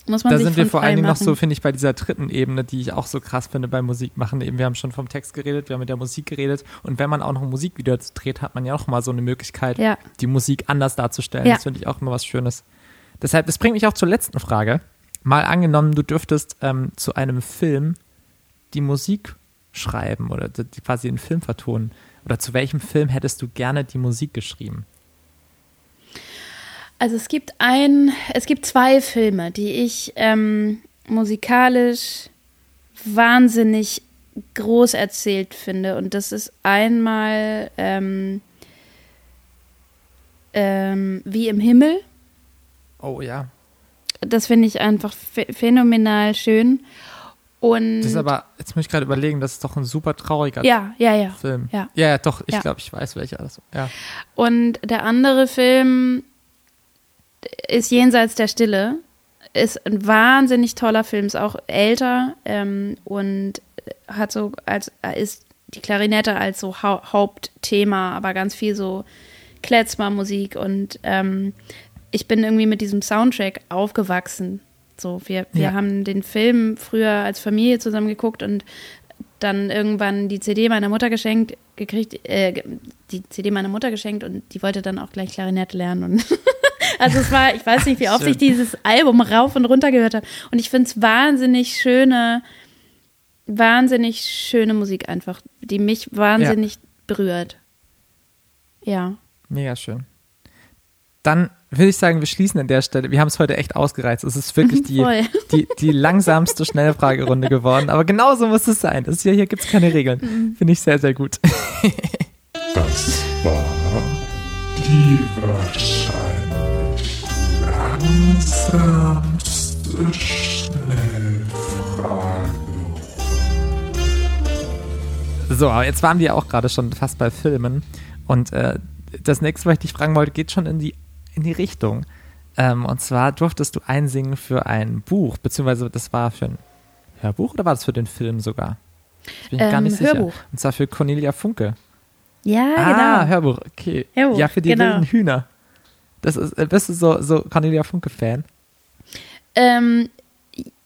muss man Da sind wir vor allen Dingen noch so, finde ich, bei dieser dritten Ebene, die ich auch so krass finde beim Musikmachen. Eben, wir haben schon vom Text geredet, wir haben mit der Musik geredet. Und wenn man auch noch Musikvideo dreht, hat man ja auch mal so eine Möglichkeit, Ja. die Musik anders darzustellen. Ja. Das finde ich auch immer was Schönes. Deshalb, das bringt mich auch zur letzten Frage. Mal angenommen, du dürftest ähm, zu einem Film die Musik schreiben oder quasi den Film vertonen. Oder zu welchem Film hättest du gerne die Musik geschrieben? Also es gibt ein, es gibt zwei Filme, die ich ähm, musikalisch wahnsinnig groß erzählt finde. Und das ist einmal ähm, ähm, Wie im Himmel. Oh ja. Das finde ich einfach ph phänomenal schön. Und Das ist aber, jetzt muss ich gerade überlegen, das ist doch ein super trauriger ja, ja, ja. Film. Ja. ja, ja, doch, ich Ja. glaube, ich weiß welcher das Ja. Und der andere Film ist Jenseits der Stille. Ist ein wahnsinnig toller Film, ist auch älter ähm, und hat so als ist die Klarinette als so Hau Hauptthema, aber ganz viel so Kletzmer-Musik und ähm, ich bin irgendwie mit diesem Soundtrack aufgewachsen. So, wir, wir Ja. haben den Film früher als Familie zusammen geguckt und dann irgendwann die CD meiner Mutter geschenkt gekriegt, äh, die CD meiner Mutter geschenkt und die wollte dann auch gleich Klarinette lernen und also es war, ich weiß nicht, wie oft ich dieses Album rauf und runter gehört habe und ich finde es wahnsinnig schöne, wahnsinnig schöne Musik einfach, die mich wahnsinnig berührt. Ja. Mega schön. Dann würde ich sagen, wir schließen an der Stelle. Wir haben es heute echt ausgereizt. Es ist wirklich die, Voll. die, die langsamste Schnellfragerunde geworden. Aber genauso muss es sein. Das ist ja, hier gibt es keine Regeln. Mhm. Finde ich sehr, sehr gut. Das war die wahrscheinlich langsamste Schnellfrage. So, aber jetzt waren wir auch gerade schon fast bei Filmen. Und äh, das nächste, was ich dich fragen wollte, geht schon in die, in die Richtung. Ähm, und zwar durftest du einsingen für ein Buch, beziehungsweise das war für ein Hörbuch oder war das für den Film sogar? Das bin ich gar Ähm, nicht sicher. Hörbuch. Und zwar für Cornelia Funke. Ja, Ah, genau. Hörbuch, okay. Hörbuch, ja, für die genau. wilden Hühner. Das ist, äh, bist du so, so Cornelia Funke-Fan? Ähm,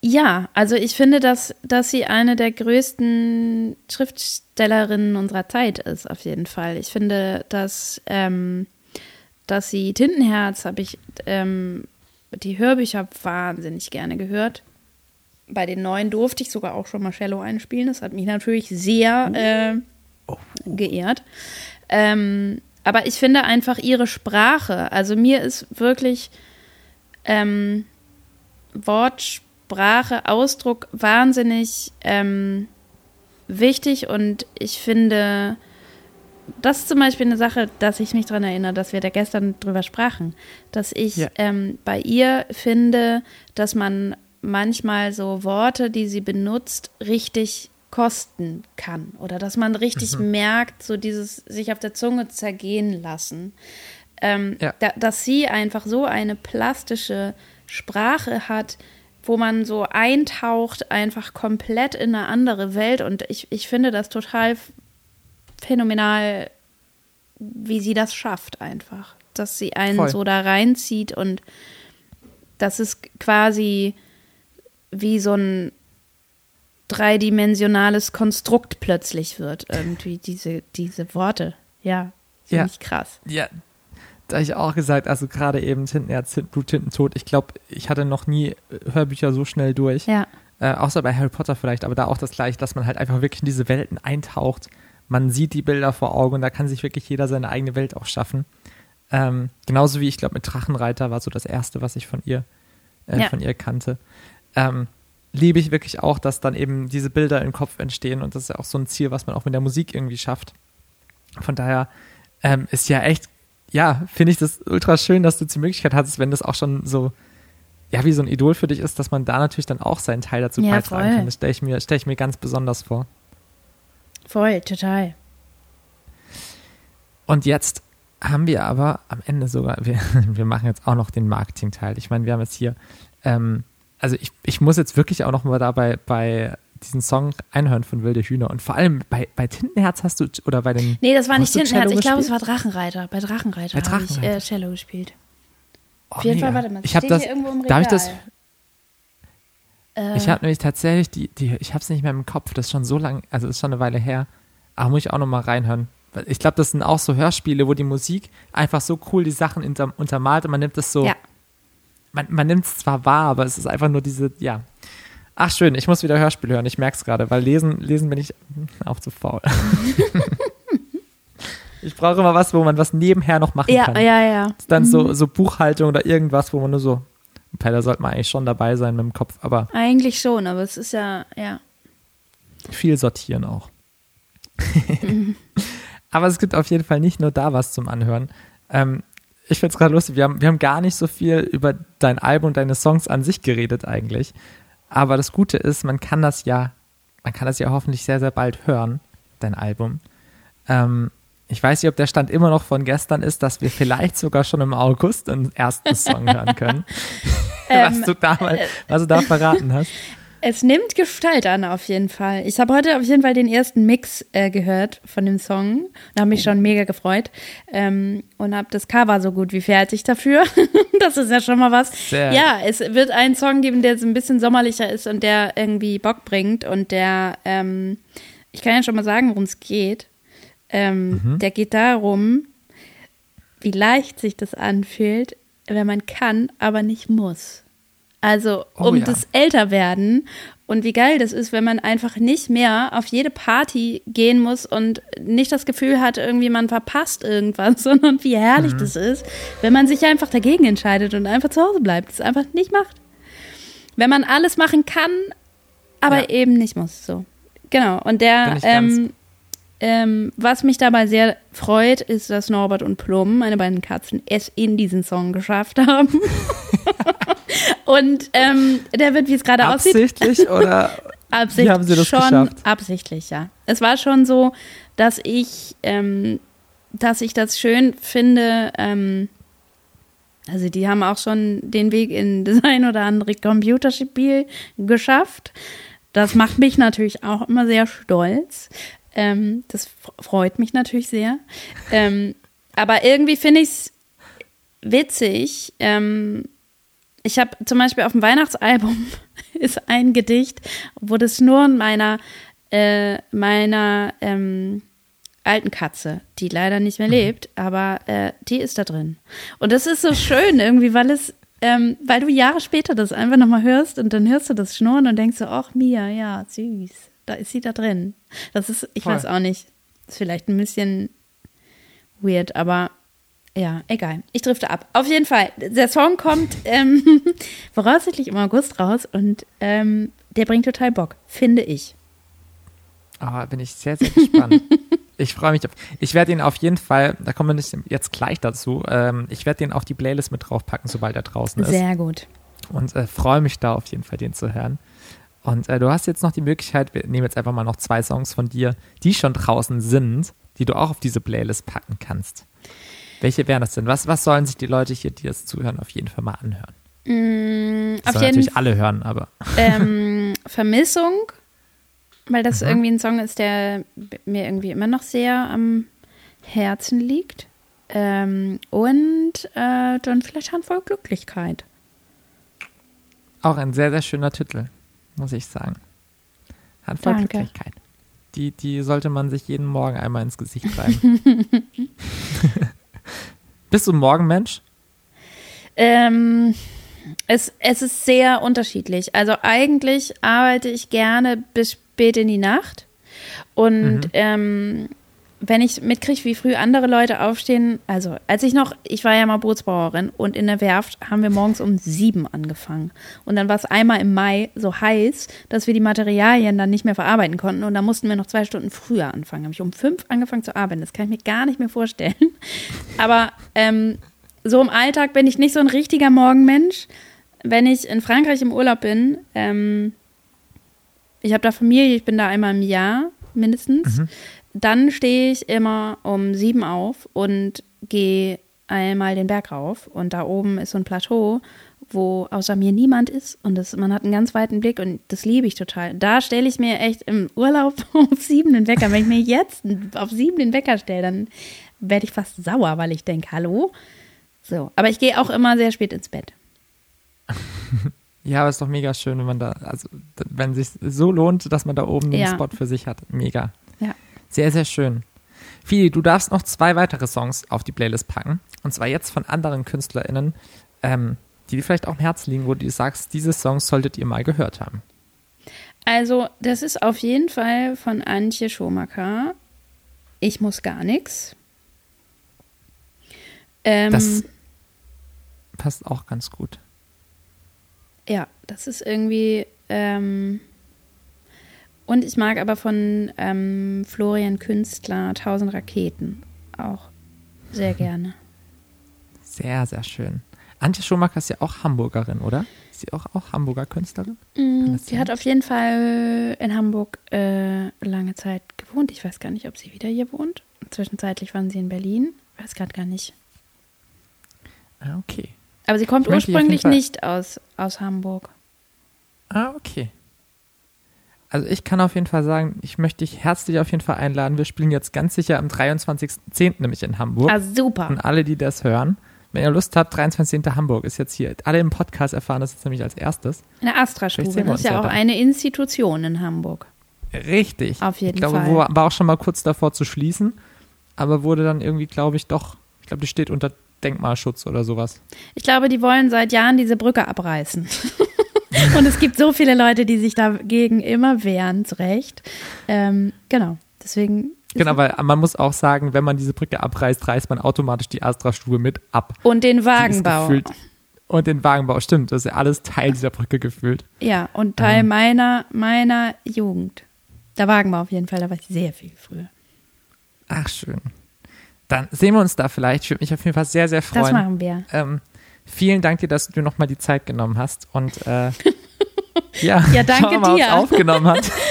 ja, also ich finde, dass, dass sie eine der größten Schriftstellerinnen unserer Zeit ist, auf jeden Fall. Ich finde, dass, ähm, dass sie Tintenherz habe ich ähm, die Hörbücher wahnsinnig gerne gehört. Bei den neuen durfte ich sogar auch schon mal Cello einspielen. Das hat mich natürlich sehr äh, geehrt. Ähm, aber ich finde einfach ihre Sprache, also mir ist wirklich ähm, Wort, Sprache, Ausdruck wahnsinnig ähm, wichtig und ich finde, das ist zum Beispiel eine Sache, dass ich mich daran erinnere, dass wir da gestern drüber sprachen, dass ich Ja. ähm, bei ihr finde, dass man manchmal so Worte, die sie benutzt, richtig kosten kann oder dass man richtig merkt, so dieses sich auf der Zunge zergehen lassen. Ähm, Ja. da, dass sie einfach so eine plastische Sprache hat, wo man so eintaucht, einfach komplett in eine andere Welt. Und ich, ich finde das total phänomenal, wie sie das schafft, einfach. Dass sie einen Voll. so da reinzieht und das ist quasi wie so ein dreidimensionales Konstrukt plötzlich wird, irgendwie, diese, diese Worte. Ja, finde Ja. ich krass. Ja, da hab ich auch gesagt, also gerade eben Tintenherz, Blut, Tintentod. Ich glaube, ich hatte noch nie Hörbücher so schnell durch. Ja. Äh, außer bei Harry Potter vielleicht, aber da auch das gleiche, dass man halt einfach wirklich in diese Welten eintaucht. Man sieht die Bilder vor Augen und da kann sich wirklich jeder seine eigene Welt auch schaffen. Ähm, genauso wie ich glaube, mit Drachenreiter war so das erste, was ich von ihr, äh, Ja. von ihr kannte. Ähm, liebe ich wirklich auch, dass dann eben diese Bilder im Kopf entstehen und das ist ja auch so ein Ziel, was man auch mit der Musik irgendwie schafft. Von daher ähm, ist ja echt, ja, finde ich das ultra schön, dass du die Möglichkeit hattest, wenn das auch schon so, ja, wie so ein Idol für dich ist, dass man da natürlich dann auch seinen Teil dazu Ja, beitragen voll. kann. Das stelle ich, mir- stell ich mir ganz besonders vor. Voll, total. Und jetzt haben wir aber am Ende sogar, wir, wir machen jetzt auch noch den Marketing-Teil. Ich meine, wir haben jetzt hier, ähm, also ich, ich muss jetzt wirklich auch noch mal dabei bei diesen Song einhören von Wilde Hühner. Und vor allem bei, bei Tintenherz hast du, oder bei den. Nee, das war nicht Tintenherz. Ich glaube, es war Drachenreiter. Bei Drachenreiter, Bei habe ich äh, Drachenreiter. Cello gespielt. Oh, Auf jeden. Fall, warte mal. Ich steht das, hier irgendwo im Regal. darf ich das, Äh, ich habe nämlich tatsächlich die, die ich habe es nicht mehr im Kopf, das ist schon so lang, also ist schon eine Weile her. Aber muss ich auch noch mal reinhören. Ich glaube, das sind auch so Hörspiele, wo die Musik einfach so cool die Sachen unter, untermalt und man nimmt es so, ja. Man, man nimmt es zwar wahr, aber es ist einfach nur diese, ja. Ach schön, ich muss wieder Hörspiel hören, ich merke es gerade, weil lesen, lesen bin ich hm, auch zu faul. ich brauche immer was, wo man was nebenher noch machen Ja, kann. ja, ja. Dann so, so Buchhaltung oder irgendwas, wo man nur so, da sollte man eigentlich schon dabei sein mit dem Kopf, aber Eigentlich schon, aber es ist ja, ja. viel sortieren auch. aber es gibt auf jeden Fall nicht nur da was zum Anhören. Ähm, ich finde es gerade lustig, wir haben, wir haben gar nicht so viel über dein Album und deine Songs an sich geredet eigentlich. Aber das Gute ist, man kann das ja, man kann das ja hoffentlich sehr, sehr bald hören, dein Album. Ähm, ich weiß nicht, ob der Stand immer noch von gestern ist, dass wir vielleicht sogar schon im August einen ersten Song hören können. was, Ähm, du damals, was du da verraten hast. Es nimmt Gestalt an, auf jeden Fall. Ich habe heute auf jeden Fall den ersten Mix äh, gehört von dem Song und habe mich schon mega gefreut. Ähm, und habe das Cover so gut wie fertig dafür. das ist ja schon mal was. Sehr. Ja, es wird einen Song geben, der so ein bisschen sommerlicher ist und der irgendwie Bock bringt. Und der, ähm, ich kann ja schon mal sagen, worum es geht. Ähm, Mhm. Der geht darum, wie leicht sich das anfühlt, wenn man kann, aber nicht muss. Also Oh um ja. das Älterwerden und wie geil das ist, wenn man einfach nicht mehr auf jede Party gehen muss und nicht das Gefühl hat, irgendwie man verpasst irgendwas, sondern wie herrlich Mhm. das ist, wenn man sich einfach dagegen entscheidet und einfach zu Hause bleibt, es einfach nicht macht. Wenn man alles machen kann, aber Ja. eben nicht muss. So. Genau. Und der, ähm, ähm, was mich dabei sehr freut, ist, dass Norbert und Plum, meine beiden Katzen, es in diesen Song geschafft haben. und ähm, der wird, wie es gerade aussieht, Absichtlich oder absichtlich Wie haben sie das schon geschafft? absichtlich, ja. Es war schon so, dass ich, ähm, dass ich das schön finde. Ähm, also die haben auch schon den Weg in das ein oder andere Computerspiel geschafft. Das macht mich natürlich auch immer sehr stolz. Ähm, das freut mich natürlich sehr. Ähm, aber irgendwie finde ich es witzig. Ähm, ich habe zum Beispiel auf dem Weihnachtsalbum ist ein Gedicht, wo das nur meiner, äh, meiner ähm, alten Katze, die leider nicht mehr lebt, aber äh, die ist da drin. Und das ist so schön irgendwie, weil es, ähm, weil du Jahre später das einfach nochmal hörst und dann hörst du das Schnurren und denkst so, ach Mia, ja, süß, da ist sie da drin. Das ist, ich Voll. weiß auch nicht, ist vielleicht ein bisschen weird, aber ja, egal. Ich drifte ab. Auf jeden Fall, der Song kommt ähm, voraussichtlich im August raus und ähm, der bringt total Bock, finde ich. Ah, bin ich sehr, sehr gespannt. ich freue mich. Auf, ich werde ihn auf jeden Fall, da kommen wir jetzt gleich dazu, ähm, ich werde den auf die Playlist mit draufpacken, sobald er draußen ist. Sehr gut. Und äh, freue mich da auf jeden Fall, den zu hören. Und äh, du hast jetzt noch die Möglichkeit, wir nehmen jetzt einfach mal noch zwei Songs von dir, die schon draußen sind, die du auch auf diese Playlist packen kannst. Welche wären das denn? Was, was sollen sich die Leute hier, die das zuhören, auf jeden Fall mal anhören? Mm, Das auf sollen jeden natürlich alle hören, aber ähm, Vermissung, weil das Mhm. irgendwie ein Song ist, der mir irgendwie immer noch sehr am Herzen liegt. Ähm, und äh, dann vielleicht Handvoll Glücklichkeit. auch ein sehr, sehr schöner Titel, muss ich sagen. Handvoll Danke. Glücklichkeit. Die, die sollte man sich jeden Morgen einmal ins Gesicht reiben. Bist du ein Morgenmensch? Ähm, es, es ist sehr unterschiedlich. Also eigentlich arbeite ich gerne bis spät in die Nacht. Und Mhm. ähm, wenn ich mitkriege, wie früh andere Leute aufstehen, also als ich noch, ich war ja mal Bootsbauerin und in der Werft haben wir morgens um sieben angefangen. Und dann war es einmal im Mai so heiß, dass wir die Materialien dann nicht mehr verarbeiten konnten und da mussten wir noch zwei Stunden früher anfangen. Habe ich um fünf angefangen zu arbeiten. Das kann ich mir gar nicht mehr vorstellen. Aber ähm, so im Alltag bin ich nicht so ein richtiger Morgenmensch. Wenn ich in Frankreich im Urlaub bin, ähm, ich habe da Familie, ich bin da einmal im Jahr mindestens, dann stehe ich immer um sieben auf und gehe einmal den Berg rauf. Und da oben ist so ein Plateau, wo außer mir niemand ist und das, man hat einen ganz weiten Blick und das liebe ich total. Da stelle ich mir echt im Urlaub auf sieben den Wecker. Wenn ich mir jetzt auf sieben den Wecker stelle, dann werde ich fast sauer, weil ich denke, hallo. So, aber ich gehe auch immer sehr spät ins Bett. Ja, aber ist doch mega schön, wenn man da, also wenn sich so lohnt, dass man da oben den Ja. Spot für sich hat. Mega. Sehr, sehr schön. Fili, du darfst noch zwei weitere Songs auf die Playlist packen. Und zwar jetzt von anderen KünstlerInnen, ähm, die dir vielleicht auch am Herzen liegen, wo du sagst, diese Songs solltet ihr mal gehört haben. Also, das ist auf jeden Fall von Antje Schomaker. Ich muss gar nichts. Ähm, Das passt auch ganz gut. ja, das ist irgendwie. Ähm, und ich mag aber von ähm, Florian Künstler Tausend Raketen auch sehr gerne. Sehr, sehr schön. Antje Schumacher ist ja auch Hamburgerin, oder? Ist sie auch, auch Hamburger Künstlerin? Mm, Sie hat auf jeden Fall in Hamburg äh, lange Zeit gewohnt. Ich weiß gar nicht, ob sie wieder hier wohnt. Zwischenzeitlich waren sie in Berlin. Weiß gerade gar nicht. Ah, okay. Aber sie kommt Ich ursprünglich nicht aus, aus Hamburg. Ah, okay. Also ich kann auf jeden Fall sagen, ich möchte dich herzlich auf jeden Fall einladen. Wir spielen jetzt ganz sicher am 23.10. nämlich in Hamburg. Ah, super. Und alle, die das hören, wenn ihr Lust habt, 23. Hamburg ist jetzt hier. Alle im Podcast erfahren das jetzt nämlich als erstes. Wir Das ist ja ja auch da. eine Institution in Hamburg. Richtig. Auf jeden ich glaube, Fall. Wo, war auch schon mal kurz davor zu schließen, aber wurde dann irgendwie, glaube ich, doch, ich glaube, die steht unter Denkmalschutz oder sowas. Ich glaube, die wollen seit Jahren diese Brücke abreißen. Und es gibt so viele Leute, die sich dagegen immer wehren, zu Recht. Ähm, genau. Deswegen. Genau, weil man muss auch sagen, wenn man diese Brücke abreißt, reißt man automatisch die Astra-Stube mit ab. Und den Wagenbau. Und den Wagenbau, stimmt, das ist ja alles Teil dieser Brücke gefühlt. Ja, und Teil Ähm. meiner, meiner Jugend. Der Wagenbau auf jeden Fall, da war ich sehr viel früher. Ach, schön. Dann sehen wir uns da vielleicht. Ich würde mich auf jeden Fall sehr, sehr Das freuen. machen wir. Ähm, vielen Dank dir, dass du nochmal die Zeit genommen hast. Und äh, ja, Ja, danke mal, dir. aufgenommen hat.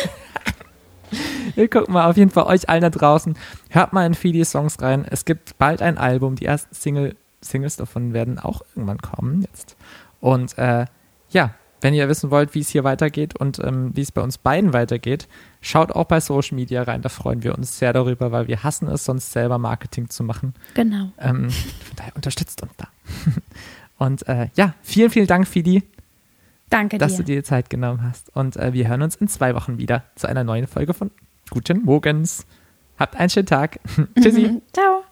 Wir gucken mal auf jeden Fall euch allen da draußen. Hört mal in Fidi Songs rein. Es gibt bald ein Album. Die ersten Single, Singles davon werden auch irgendwann kommen jetzt. Und äh, ja, wenn ihr wissen wollt, wie es hier weitergeht und ähm, wie es bei uns beiden weitergeht, schaut auch bei Social Media rein. Da freuen wir uns sehr darüber, weil wir hassen es, sonst selber Marketing zu machen. Genau. Ähm, von daher unterstützt uns da. Und äh, ja, vielen, vielen Dank, Fidi, Danke dass dir. du dir die Zeit genommen hast. Und äh, wir hören uns in zwei Wochen wieder zu einer neuen Folge von Guten Morgens. Habt einen schönen Tag. Tschüssi. Ciao.